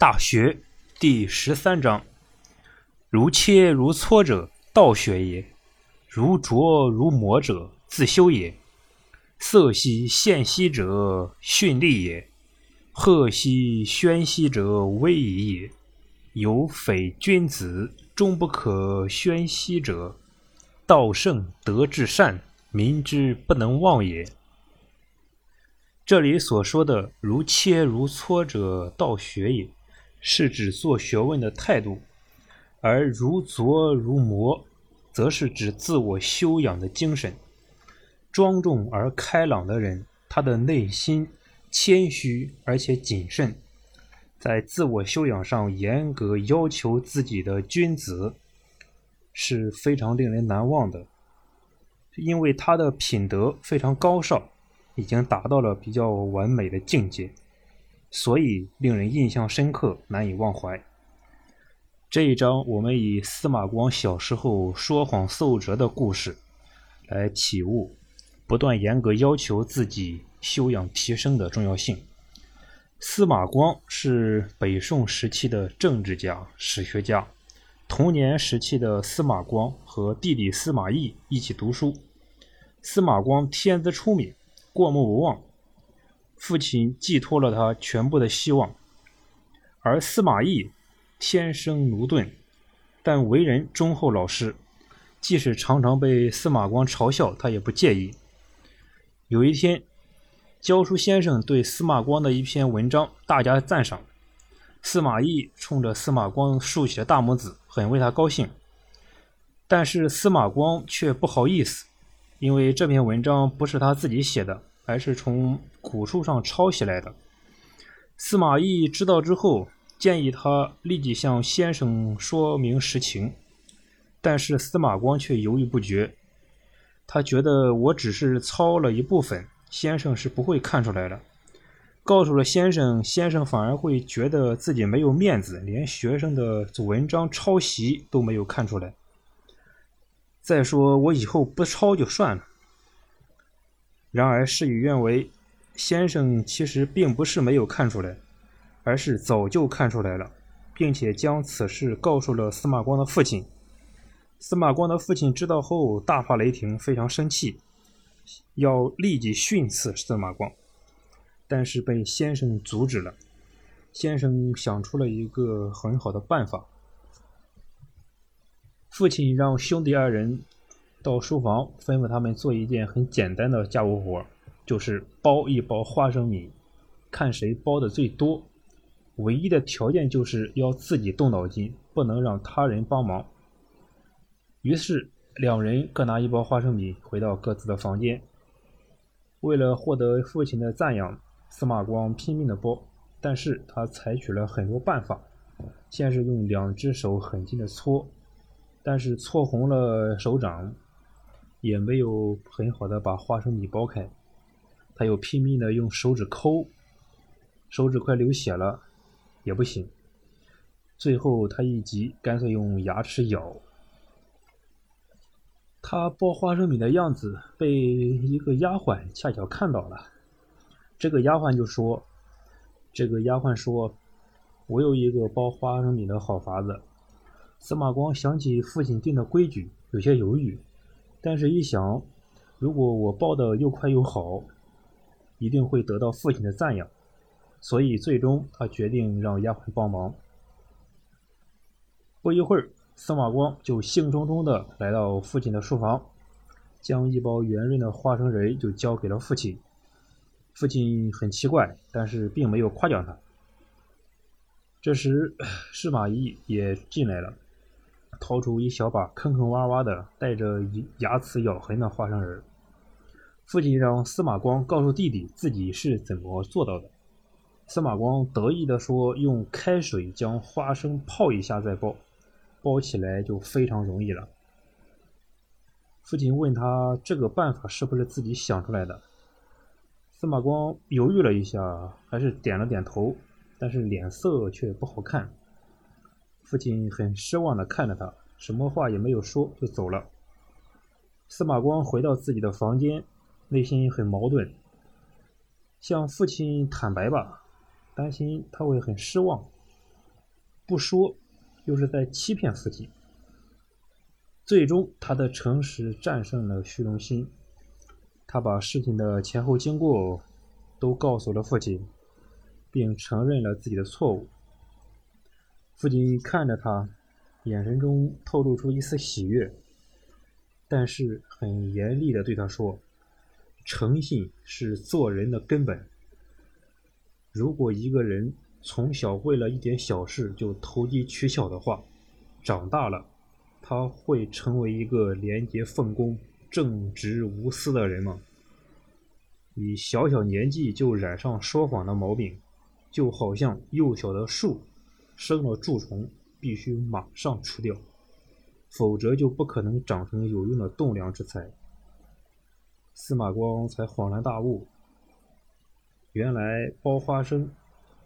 大学第十三章：如切如磋者，道学也；如琢如磨者，自修也。色兮宪兮者，训利也；赫兮宣兮者，威仪也。有匪君子，终不可宣兮者，道圣德至善，民之不能忘也。这里所说的“如切如磋者，道学也”。是指做学问的态度，而如琢如磨，则是指自我修养的精神。庄重而开朗的人，他的内心谦虚而且谨慎，在自我修养上严格要求自己的君子，是非常令人难忘的。因为他的品德非常高尚，已经达到了比较完美的境界。所以令人印象深刻，难以忘怀。这一章我们以司马光小时候说谎奏折的故事来体悟，不断严格要求自己修养提升的重要性。司马光是北宋时期的政治家、史学家。童年时期的司马光和弟弟司马懿一起读书。司马光天资聪明，过目不忘。父亲寄托了他全部的希望，而司马懿天生驽钝，但为人忠厚老实，即使常常被司马光嘲笑，他也不介意。有一天，教书先生对司马光的一篇文章大加赞赏，司马懿冲着司马光竖起了大拇指，很为他高兴。但是司马光却不好意思，因为这篇文章不是他自己写的。还是从古书上抄下来的。司马懿知道之后，建议他立即向先生说明实情，但是司马光却犹豫不决。他觉得我只是抄了一部分，先生是不会看出来的。告诉了先生，先生反而会觉得自己没有面子，连学生的文章抄袭都没有看出来。再说，我以后不抄就算了。然而事与愿违，先生其实并不是没有看出来，而是早就看出来了，并且将此事告诉了司马光的父亲。司马光的父亲知道后大发雷霆，非常生气，要立即训斥司马光，但是被先生阻止了。先生想出了一个很好的办法，父亲让兄弟二人。到书房，吩咐他们做一件很简单的家务活，就是包一包花生米，看谁包的最多。唯一的条件就是要自己动脑筋，不能让他人帮忙。于是两人各拿一包花生米，回到各自的房间。为了获得父亲的赞扬，司马光拼命的包，但是他采取了很多办法。先是用两只手狠劲的搓，但是搓红了手掌。也没有很好的把花生米剥开，他又拼命的用手指抠，手指快流血了，也不行。最后他一急，干脆用牙齿咬。他剥花生米的样子被一个丫鬟恰巧看到了，这个丫鬟就说：“这个丫鬟说，我有一个剥花生米的好法子。”司马光想起父亲定的规矩，有些犹豫。但是，一想，如果我报的又快又好，一定会得到父亲的赞扬，所以最终他决定让丫鬟帮忙。不一会儿，司马光就兴冲冲地来到父亲的书房，将一包圆润的花生仁就交给了父亲。父亲很奇怪，但是并没有夸奖他。这时，司马懿也进来了。掏出一小把坑坑洼洼的、带着牙齿咬痕的花生仁父亲让司马光告诉弟弟自己是怎么做到的。司马光得意地说：“用开水将花生泡一下再包，包起来就非常容易了。”父亲问他这个办法是不是自己想出来的。司马光犹豫了一下，还是点了点头，但是脸色却不好看。父亲很失望地看着他，什么话也没有说，就走了。司马光回到自己的房间，内心很矛盾，向父亲坦白吧，担心他会很失望，不说，又是在欺骗父亲。最终，他的诚实战胜了虚荣心。他把事情的前后经过都告诉了父亲，并承认了自己的错误。父亲看着他，眼神中透露出一丝喜悦，但是很严厉地对他说：“诚信是做人的根本。如果一个人从小为了一点小事就投机取巧的话，长大了他会成为一个廉洁奉公。”正直无私的人吗？你小小年纪就染上说谎的毛病，就好像幼小的树生了蛀虫，必须马上除掉，否则就不可能长成有用的栋梁之材。司马光才恍然大悟，原来包花生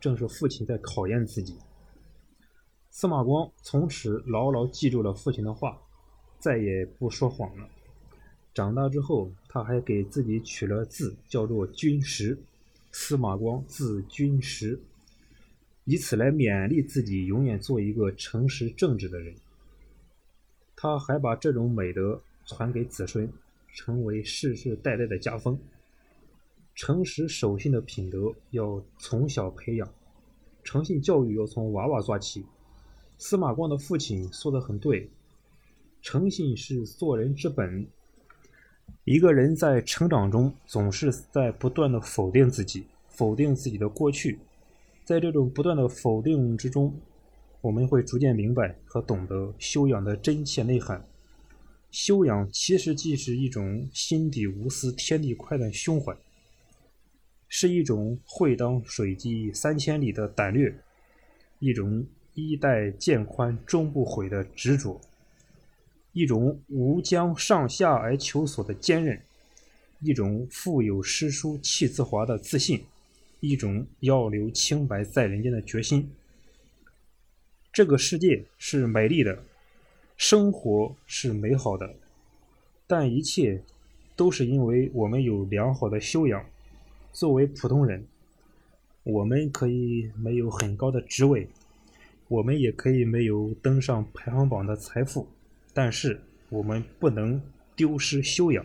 正是父亲在考验自己。司马光从此牢牢记住了父亲的话，再也不说谎了。长大之后，他还给自己取了字，叫做君实。司马光字君实，以此来勉励自己永远做一个诚实正直的人。他还把这种美德传给子孙，成为世世代代的家风。诚实守信的品德要从小培养，诚信教育要从娃娃抓起。司马光的父亲说的很对，诚信是做人之本。一个人在成长中总是在不断的否定自己，否定自己的过去，在这种不断的否定之中，我们会逐渐明白和懂得修养的真切内涵。修养其实既是一种心底无私、天地宽的胸怀，是一种会当水击三千里的胆略，一种衣带渐宽终不悔的执着。一种无将上下而求索的坚韧，一种腹有诗书气自华的自信，一种要留清白在人间的决心。这个世界是美丽的，生活是美好的，但一切都是因为我们有良好的修养。作为普通人，我们可以没有很高的职位，我们也可以没有登上排行榜的财富。但是我们不能丢失修养。